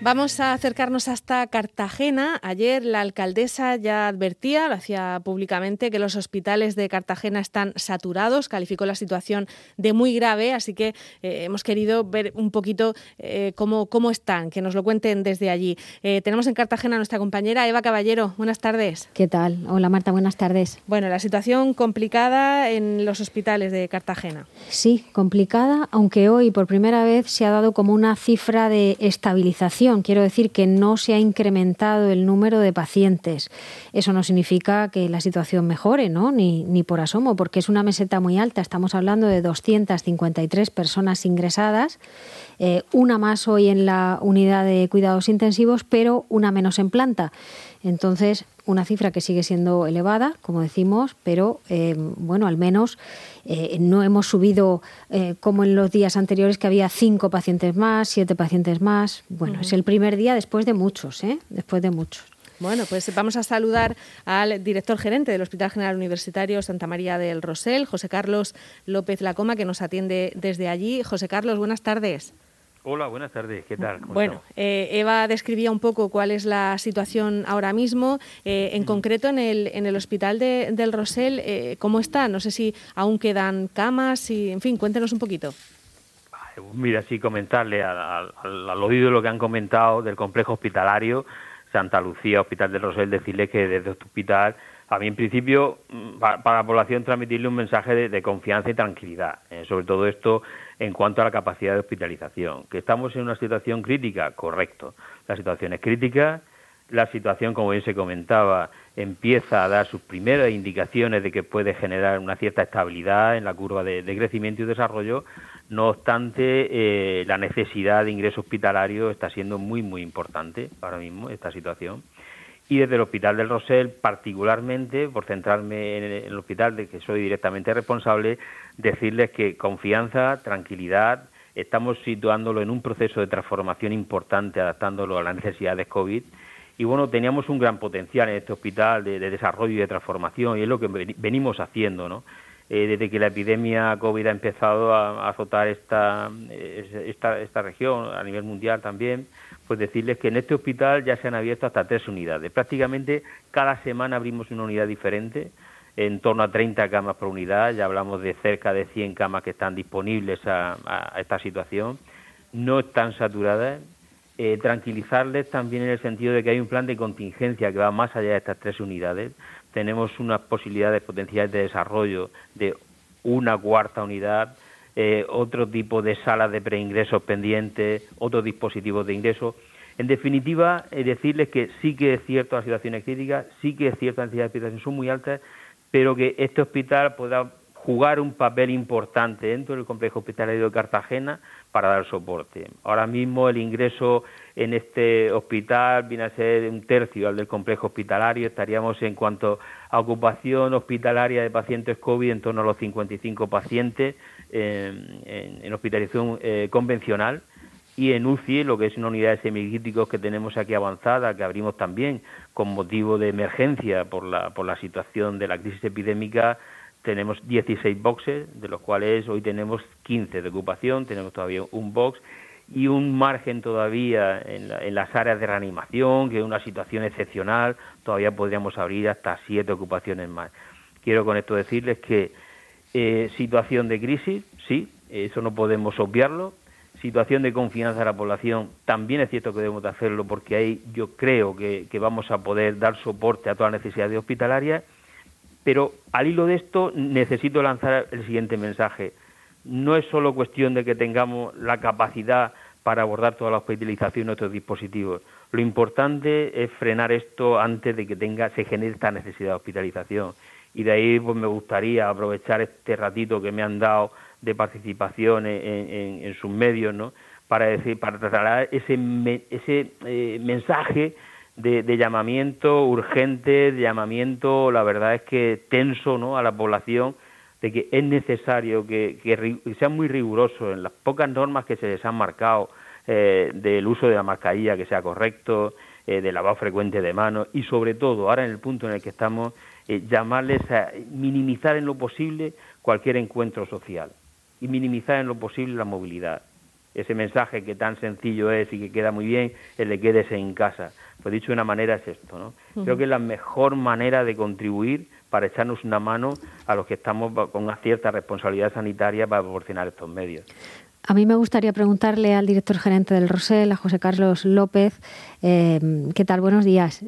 Vamos a acercarnos hasta Cartagena. Ayer la alcaldesa ya advertía, lo hacía públicamente, que los hospitales de Cartagena están saturados, calificó la situación de muy grave, así que eh, hemos querido ver un poquito eh, cómo, cómo están, que nos lo cuenten desde allí. Eh, tenemos en Cartagena a nuestra compañera Eva Caballero. Buenas tardes. ¿Qué tal? Hola Marta, buenas tardes. Bueno, la situación complicada en los hospitales de Cartagena. Sí, complicada, aunque hoy por primera vez se ha dado como una cifra de estabilización Quiero decir que no se ha incrementado el número de pacientes. Eso no significa que la situación mejore, ¿no? Ni, ni por asomo, porque es una meseta muy alta. Estamos hablando de 253 personas ingresadas, eh, una más hoy en la unidad de cuidados intensivos, pero una menos en planta. Entonces, una cifra que sigue siendo elevada, como decimos, pero eh, bueno, al menos eh, no hemos subido eh, como en los días anteriores que había cinco pacientes más, siete pacientes más. Bueno, es el primer día después de muchos, ¿eh? Después de muchos. Bueno, pues vamos a saludar al director gerente del Hospital General Universitario Santa María del Rosel, José Carlos López Lacoma, que nos atiende desde allí. José Carlos, buenas tardes. Hola, buenas tardes. ¿Qué tal? Bueno, eh, Eva describía un poco cuál es la situación ahora mismo. Eh, en concreto, en el, en el hospital de, del Rosell, eh, ¿cómo está? No sé si aún quedan camas y, en fin, cuéntenos un poquito. Mira, sí, comentarle al, al, oído lo que han comentado del complejo hospitalario Santa Lucía, Hospital del Rosell, decirle que desde este hospital a mí en principio mm, para, la población transmitirle un mensaje de, confianza y tranquilidad, sobre todo esto en cuanto a la capacidad de hospitalización. ¿Que estamos en una situación crítica? Correcto. La situación es crítica. La situación, como bien se comentaba, empieza a dar sus primeras indicaciones de que puede generar una cierta estabilidad en la curva de, crecimiento y desarrollo. No obstante, eh, la necesidad de ingreso hospitalario está siendo muy, muy importante ahora mismo, esta situación y desde el Hospital del Rosell, particularmente, por centrarme en el hospital de que soy directamente responsable, decirles que confianza, tranquilidad, estamos situándolo en un proceso de transformación importante, adaptándolo a las necesidades COVID. Y bueno, teníamos un gran potencial en este hospital de, desarrollo y de transformación, y es lo que venimos haciendo, ¿no? Eh, desde que la epidemia COVID ha empezado a, azotar esta, esta, esta región a nivel mundial también, pues decirles que en este hospital ya se han abierto hasta tres unidades. Prácticamente cada semana abrimos una unidad diferente, en torno a 30 camas por unidad, ya hablamos de cerca de 100 camas que están disponibles a, esta situación, no están saturadas. Eh, tranquilizarles también en el sentido de que hay un plan de contingencia que va más allá de estas tres unidades. Tenemos unas posibilidades potenciales de desarrollo de una cuarta unidad, eh, otro tipo de salas de preingresos pendientes, otros dispositivos de ingreso. En definitiva, decirles que sí que es cierto las situaciones críticas, sí que es cierto las necesidades de son muy altas, pero que este hospital pueda jugar un papel importante dentro del complejo hospitalario de Cartagena para dar soporte. Ahora mismo el ingreso en este hospital viene a ser un tercio al del complejo hospitalario. Estaríamos en cuanto a ocupación hospitalaria de pacientes COVID en torno a los 55 pacientes en, hospitalización eh, convencional y en UCI, lo que es una unidad de semicríticos que tenemos aquí avanzada, que abrimos también con motivo de emergencia por la, por la situación de la crisis epidémica, tenemos 16 boxes, de los cuales hoy tenemos 15 de ocupación, tenemos todavía un box y un margen todavía en, en las áreas de reanimación, que es una situación excepcional, todavía podríamos abrir hasta siete ocupaciones más. Quiero con esto decirles que eh, situación de crisis, sí, eso no podemos obviarlo. Situación de confianza de la población, también es cierto que debemos hacerlo porque ahí yo creo que, vamos a poder dar soporte a todas las necesidades hospitalarias. Pero al hilo de esto necesito lanzar el siguiente mensaje. No es solo cuestión de que tengamos la capacidad para abordar toda la hospitalización de nuestros dispositivos. Lo importante es frenar esto antes de que tenga, se genere esta necesidad de hospitalización y de ahí pues me gustaría aprovechar este ratito que me han dado de participación en, sus medios, ¿no? Para decir, para trasladar ese ese eh, mensaje de, llamamiento urgente, de llamamiento, la verdad es que tenso, ¿no? A la población de que es necesario que, que, sean muy rigurosos en las pocas normas que se les han marcado eh, del uso de la mascarilla que sea correcto, eh, de lavado frecuente de manos y sobre todo ahora en el punto en el que estamos eh, llamarles a minimizar en lo posible cualquier encuentro social y minimizar en lo posible la movilidad. ese mensaje que tan sencillo es y que queda muy bien, el de quédese en casa. Pues dicho de una manera es esto, ¿no? Creo que es la mejor manera de contribuir para echarnos una mano a los que estamos con una cierta responsabilidad sanitaria para proporcionar estos medios. A mí me gustaría preguntarle al director gerente del Rosell, a José Carlos López, eh, ¿qué tal? Buenos días.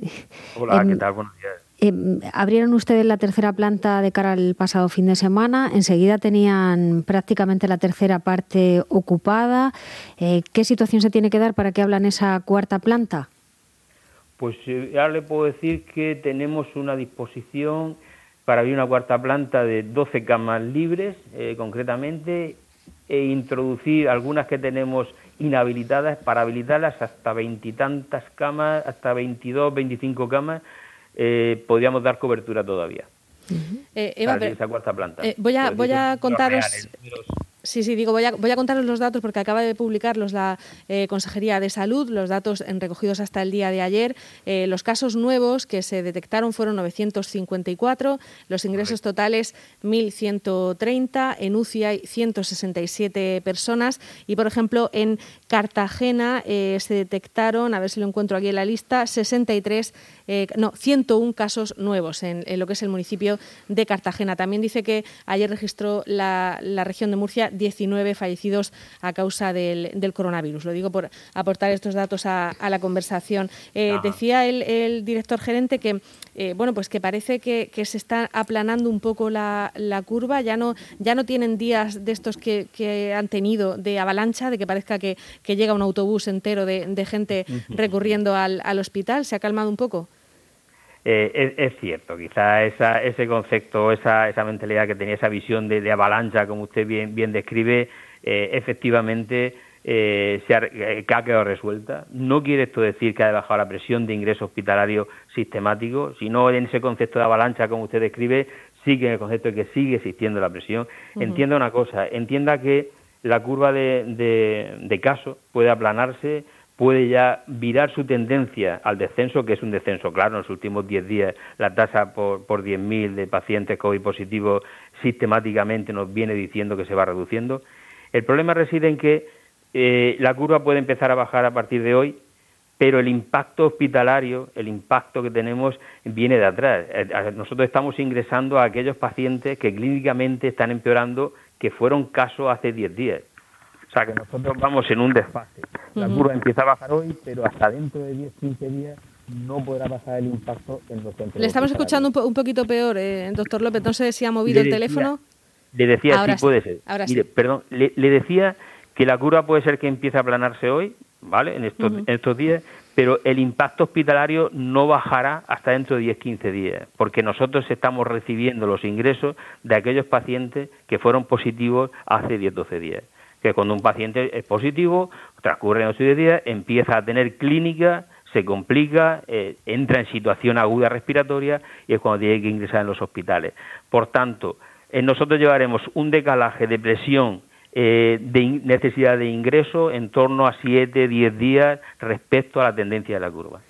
Hola, ¿qué tal? Buenos días. Eh, abrieron ustedes la tercera planta de cara al pasado fin de semana. Enseguida tenían prácticamente la tercera parte ocupada. Eh, ¿Qué situación se tiene que dar para que hablan esa cuarta planta? Pues eh, ahora le puedo decir que tenemos una disposición para abrir una cuarta planta de 12 camas libres, concretamente, e introducir algunas que tenemos inhabilitadas para habilitarlas hasta veintitantas camas, hasta 22, 25 camas eh, podríamos dar cobertura todavía. Eh, Eva, esa cuarta planta. Eh, voy a, voy a contaros. Sí, sí, digo, voy a, voy a contaros los datos porque acaba de publicarlos la eh, Consejería de Salud, los datos recogidos hasta el día de ayer. Eh, los casos nuevos que se detectaron fueron 954, los ingresos totales 1.130, en UCI hay 167 personas y, por ejemplo, en Cartagena eh, se detectaron, a ver si lo encuentro aquí en la lista, 63, no, 101 casos nuevos en, lo que es el municipio de Cartagena. También dice que ayer registró la, la región de Murcia 19 fallecidos a causa del, coronavirus. Lo digo por aportar estos datos a, la conversación. Eh, decía el, director gerente que eh, bueno, pues que parece que, se está aplanando un poco la, curva, ya no, ya no tienen días de estos que, han tenido de avalancha, de que parezca que, llega un autobús entero de, gente recurriendo al, hospital, ¿se ha calmado un poco? Eh, es, cierto, quizá esa, ese concepto, esa, esa mentalidad que tenía, esa visión de, avalancha, como usted bien, bien describe, eh, efectivamente eh, se ha, quedado resuelta. No quiere esto decir que ha bajado la presión de ingreso hospitalario sistemático, sino en ese concepto de avalancha, como usted describe, sigue en el concepto de que sigue existiendo la presión. Entienda una cosa, entienda que la curva de, de, casos puede aplanarse puede ya virar su tendencia al descenso, que es un descenso claro. En los últimos 10 días la tasa por, por 10.000 de pacientes COVID positivos sistemáticamente nos viene diciendo que se va reduciendo. El problema reside en que eh, la curva puede empezar a bajar a partir de hoy, pero el impacto hospitalario, el impacto que tenemos, viene de atrás. Eh, nosotros estamos ingresando a aquellos pacientes que clínicamente están empeorando, que fueron casos hace 10 días sea que nosotros vamos en un desfase. La curva empieza a bajar hoy, pero hasta dentro de 10, 15 días no podrá pasar el impacto en los centros. Le estamos escuchando un, poquito peor, eh, doctor López. No sé si ha movido el teléfono. Le decía, sí, puede ser. Perdón, le, decía que la curva puede ser que empiece a aplanarse hoy, ¿vale? En estos, en estos días, pero el impacto hospitalario no bajará hasta dentro de 10, 15 días, porque nosotros estamos recibiendo los ingresos de aquellos pacientes que fueron positivos hace 10, 12 días que cuando un paciente es positivo, transcurren los 10 días, empieza a tener clínica, se complica, eh, entra en situación aguda respiratoria y es cuando tiene que ingresar en los hospitales. Por tanto, nosotros llevaremos un decalaje de presión eh, de necesidad de ingreso en torno a 7, 10 días respecto a la tendencia de la curva.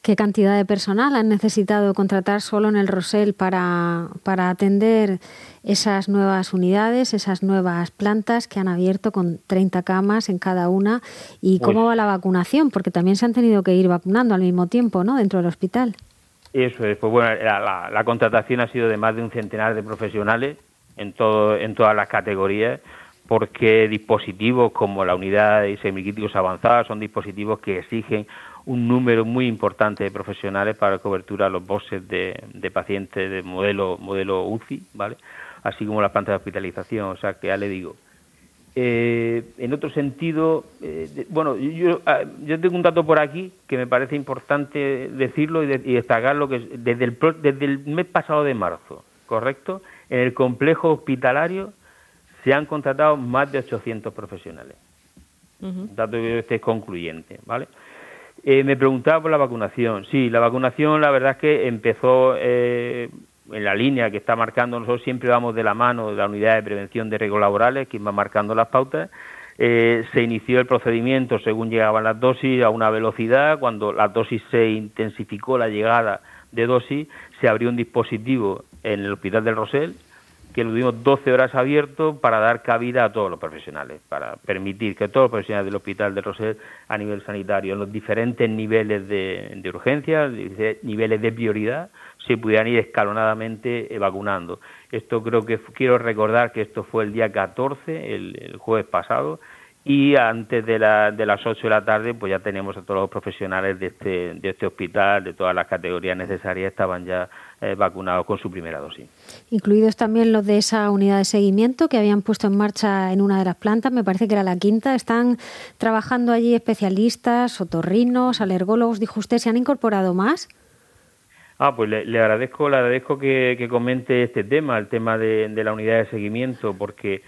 ¿Qué cantidad de personal han necesitado contratar solo en el Rosell para, para atender esas nuevas unidades, esas nuevas plantas que han abierto con 30 camas en cada una? ¿Y cómo va la vacunación? Porque también se han tenido que ir vacunando al mismo tiempo ¿no? dentro del hospital. Eso es, pues bueno, la, la, contratación ha sido de más de un centenar de profesionales en, todo, en todas las categorías porque dispositivos como la unidad de semicríticos avanzados son dispositivos que exigen un número muy importante de profesionales para cobertura a los bosses de, pacientes de modelo, modelo UCI, ¿vale? Así como la planta de hospitalización, o sea que ya le digo. Eh, en otro sentido, eh, bueno, yo, ah, yo, tengo un dato por aquí que me parece importante decirlo y, destacarlo, que desde el, desde el mes pasado de marzo, ¿correcto? En el complejo hospitalario se han contratado más de 800 profesionales. Dato que este es concluyente, ¿vale? Eh, me preguntaba por la vacunación. Sí, la vacunación la verdad es que empezó eh, en la línea que está marcando, nosotros siempre vamos de la mano de la unidad de prevención de riesgos laborales, que va marcando las pautas. Eh, se inició el procedimiento según llegaban las dosis a una velocidad, cuando la dosis se intensificó la llegada de dosis, se abrió un dispositivo en el Hospital del Rosell que lo tuvimos 12 horas abierto para dar cabida a todos los profesionales, para permitir que todos los profesionales del Hospital de Roser a nivel sanitario, en los diferentes niveles de, de urgencia, niveles de prioridad, se pudieran ir escalonadamente vacunando. Esto creo que quiero recordar que esto fue el día 14, el jueves pasado, y antes de, la, de las 8 de la tarde pues ya tenemos a todos los profesionales de este, de este hospital, de todas las categorías necesarias, estaban ya eh, vacunados con su primera dosis. Incluidos también los de esa unidad de seguimiento que habían puesto en marcha en una de las plantas, me parece que era la quinta, están trabajando allí especialistas, otorrinos, alergólogos, dijo usted, ¿se han incorporado más? Ah, pues le, agradezco, le agradezco que, que, comente este tema, el tema de, de la unidad de seguimiento, porque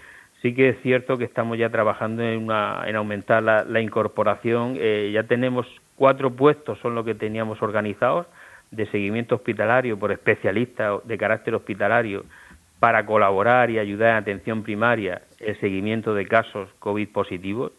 sí que es cierto que estamos ya trabajando en, una, en aumentar la, incorporación. Eh, ya tenemos cuatro puestos, son los que teníamos organizados, de seguimiento hospitalario por especialistas de carácter hospitalario para colaborar y ayudar en atención primaria el seguimiento de casos COVID positivos,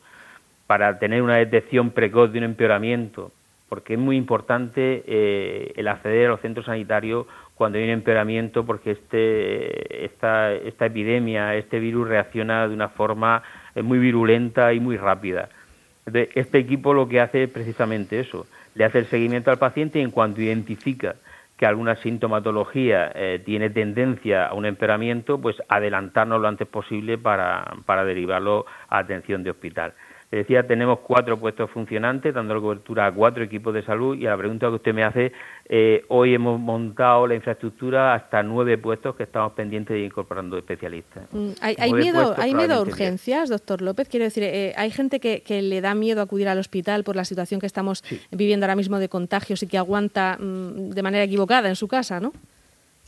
para tener una detección precoz de un empeoramiento, porque es muy importante eh, el acceder a los centros sanitarios cuando hay un empeoramiento porque este, esta, esta epidemia, este virus reacciona de una forma eh, muy virulenta y muy rápida. este equipo lo que hace es precisamente eso, le hace el seguimiento al paciente y en cuanto identifica que alguna sintomatología eh, tiene tendencia a un empeoramiento, pues adelantarnos lo antes posible para, para derivarlo a atención de hospital decía, tenemos cuatro puestos funcionantes, dando cobertura a cuatro equipos de salud. Y a la pregunta que usted me hace, eh, hoy hemos montado la infraestructura hasta nueve puestos que estamos pendientes de incorporando especialistas. Mm, ¿Hay, miedo, ¿hay miedo a urgencias, doctor López? Quiero decir, eh, ¿hay gente que, le da miedo acudir al hospital por la situación que estamos viviendo ahora mismo de contagios y que aguanta mm, de manera equivocada en su casa, no?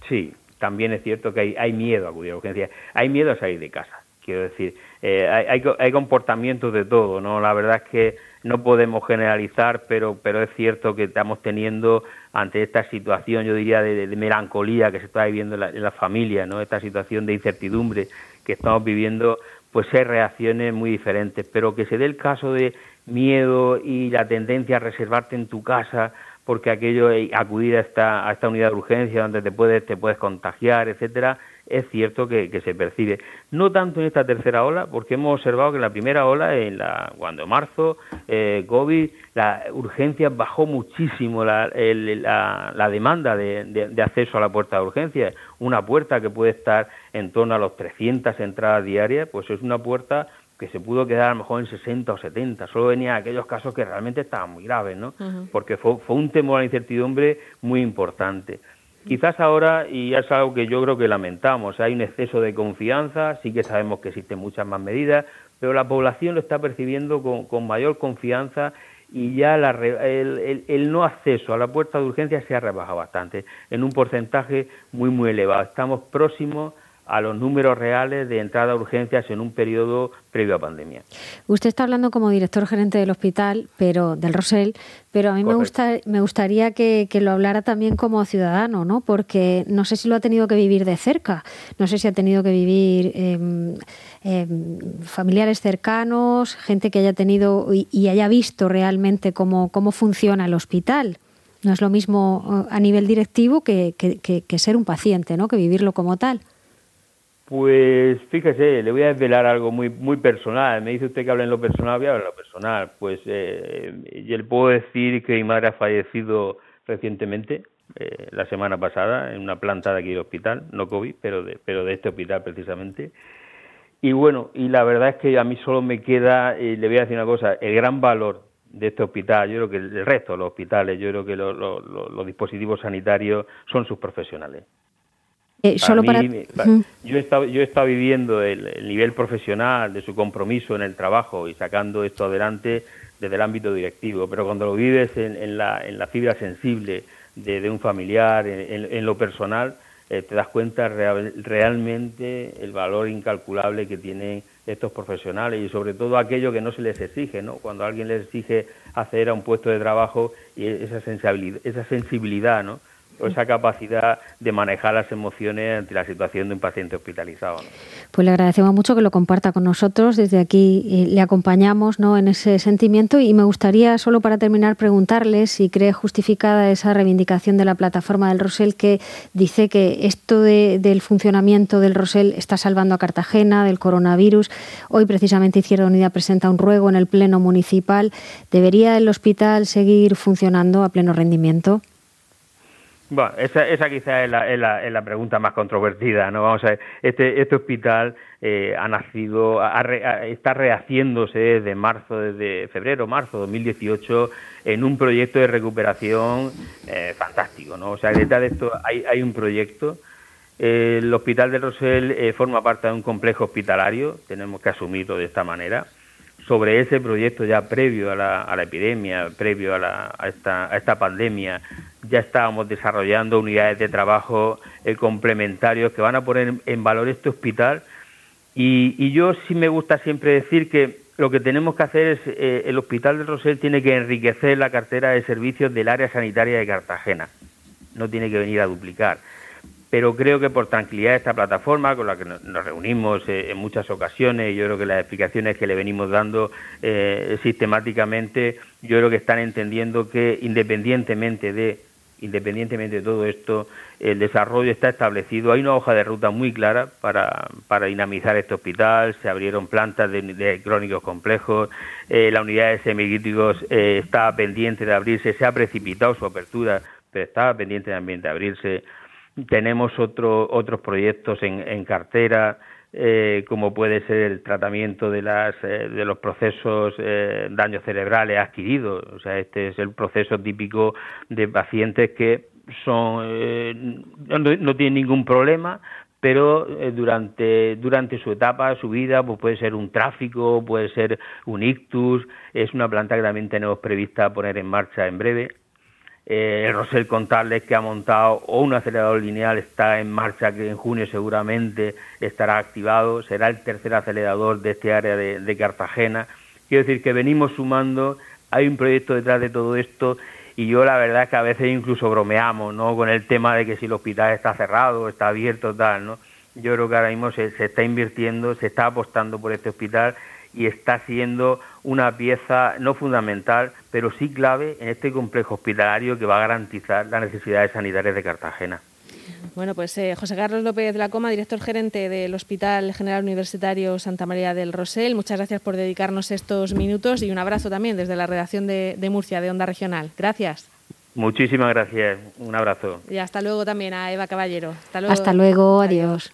Sí, también es cierto que hay, hay miedo a acudir a urgencias. Hay miedo a salir de casa quiero decir, eh, hay, hay, comportamientos de todo, ¿no? La verdad es que no podemos generalizar, pero, pero es cierto que estamos teniendo ante esta situación, yo diría, de, melancolía que se está viviendo en la, en la, familia, ¿no? Esta situación de incertidumbre que estamos viviendo, pues hay reacciones muy diferentes, pero que se dé el caso de miedo y la tendencia a reservarte en tu casa porque aquello acudir a esta, a esta unidad de urgencia donde te puedes, te puedes contagiar, etcétera, es cierto que, se percibe. No tanto en esta tercera ola, porque hemos observado que en la primera ola, en la, cuando en marzo, eh, COVID, la urgencia bajó muchísimo la, la, demanda de, de, acceso a la puerta de urgencia. Una puerta que puede estar en torno a los 300 entradas diarias, pues es una puerta que se pudo quedar a lo mejor en 60 o 70. Solo venía aquellos casos que realmente estaban muy graves, ¿no? Porque fue, fue un temor a la incertidumbre muy importante. Quizás ahora, y es algo que yo creo que lamentamos, hay un exceso de confianza, sí que sabemos que existen muchas más medidas, pero la población lo está percibiendo con, mayor confianza y ya el, el, no acceso a la puerta de urgencia se ha rebajado bastante, en un porcentaje muy, muy elevado. Estamos próximos a los números reales de entrada a urgencias en un periodo previo a pandemia. Usted está hablando como director gerente del hospital, pero del Rosell, pero a mí me, gusta, me gustaría que, lo hablara también como ciudadano, ¿no? Porque no sé si lo ha tenido que vivir de cerca, no sé si ha tenido que vivir em, em, familiares cercanos, gente que haya tenido y, haya visto realmente cómo, cómo funciona el hospital. No es lo mismo eh, a nivel directivo que, que ser un paciente, ¿no? Que vivirlo como tal. Pues fíjese, le voy a desvelar algo muy muy personal. Me dice usted que habla en lo personal, voy a hablar en lo personal. Pues eh, yo le puedo decir que mi madre ha fallecido recientemente, eh, la semana pasada, en una planta de aquí del hospital, no COVID, pero de, pero de este hospital precisamente. Y bueno, y la verdad es que a mí solo me queda, eh, le voy a decir una cosa, el gran valor de este hospital, yo creo que el resto de los hospitales, yo creo que los dispositivos sanitarios son sus profesionales. Eh, solo para... yo, he estado, yo he estado viviendo el, nivel profesional de su compromiso en el trabajo y sacando esto adelante desde el ámbito directivo, pero cuando lo vives en, la, en la, fibra sensible de, un familiar, en, lo personal, eh, te das cuenta realmente el valor incalculable que tienen estos profesionales y sobre todo aquello que no se les exige, ¿no? Cuando alguien les exige hacer a un puesto de trabajo y esa sensibilidad, esa sensibilidad, ¿no? O esa capacidad de manejar las emociones ante la situación de un paciente hospitalizado. Pues le agradecemos mucho que lo comparta con nosotros. Desde aquí eh, le acompañamos ¿no? en ese sentimiento y me gustaría, solo para terminar, preguntarle si cree justificada esa reivindicación de la plataforma del Rosell que dice que esto del funcionamiento del Rosell está salvando a Cartagena del coronavirus. Hoy precisamente Izquierda Unida presenta un ruego en el Pleno Municipal. ¿Debería el hospital seguir funcionando a pleno rendimiento? Bueno, esa, esa quizás es la, es, la, es la, pregunta más controvertida, ¿no? Vamos a ver, este, este hospital eh, ha nacido, está rehaciéndose desde marzo, desde febrero, marzo de 2018, en un proyecto de recuperación eh, fantástico, ¿no? O sea, detrás de esto hay, hay un proyecto. el Hospital de Rosell eh, forma parte de un complejo hospitalario, tenemos que asumirlo de esta manera sobre ese proyecto ya previo a la, epidemia, previo a, la, esta, pandemia, ya estábamos desarrollando unidades de trabajo eh, complementarios que van a poner en valor este hospital. Y, y, yo sí me gusta siempre decir que lo que tenemos que hacer es, eh, el Hospital de Rosell tiene que enriquecer la cartera de servicios del área sanitaria de Cartagena, no tiene que venir a duplicar pero creo que por tranquilidad de esta plataforma con la que nos reunimos eh, en muchas ocasiones, yo creo que las explicaciones que le venimos dando eh, sistemáticamente, yo creo que están entendiendo que independientemente de independientemente de todo esto, el desarrollo está establecido. Hay una hoja de ruta muy clara para, para dinamizar este hospital. Se abrieron plantas de, crónicos complejos. Eh, la unidad de semicríticos eh, está pendiente de abrirse. Se ha precipitado su apertura, pero estaba pendiente también de abrirse. Tenemos otro, otros proyectos en, cartera, eh, como puede ser el tratamiento de, las, eh, de los procesos eh, daños cerebrales adquiridos. O sea, este es el proceso típico de pacientes que son eh, no, no tienen ningún problema, pero eh, durante, durante su etapa, su vida, pues puede ser un tráfico, puede ser un ictus, es una planta que también tenemos prevista poner en marcha en breve eh, el Rosel Contarles que ha montado o un acelerador lineal está en marcha que en junio seguramente estará activado, será el tercer acelerador de este área de, de Cartagena. Quiero decir que venimos sumando, hay un proyecto detrás de todo esto y yo la verdad es que a veces incluso bromeamos ¿no? con el tema de que si el hospital está cerrado, está abierto, tal, ¿no? Yo creo que ahora mismo se, se está invirtiendo, se está apostando por este hospital y está siendo una pieza no fundamental, pero sí clave en este complejo hospitalario que va a garantizar las necesidades sanitarias de Cartagena. Bueno, pues eh, José Carlos López de la Coma, director gerente del Hospital General Universitario Santa María del Rosell, muchas gracias por dedicarnos estos minutos y un abrazo también desde la redacción de, de Murcia, de Onda Regional. Gracias. Muchísimas gracias. Un abrazo. Y hasta luego también a Eva Caballero. Hasta luego, hasta luego adiós. adiós.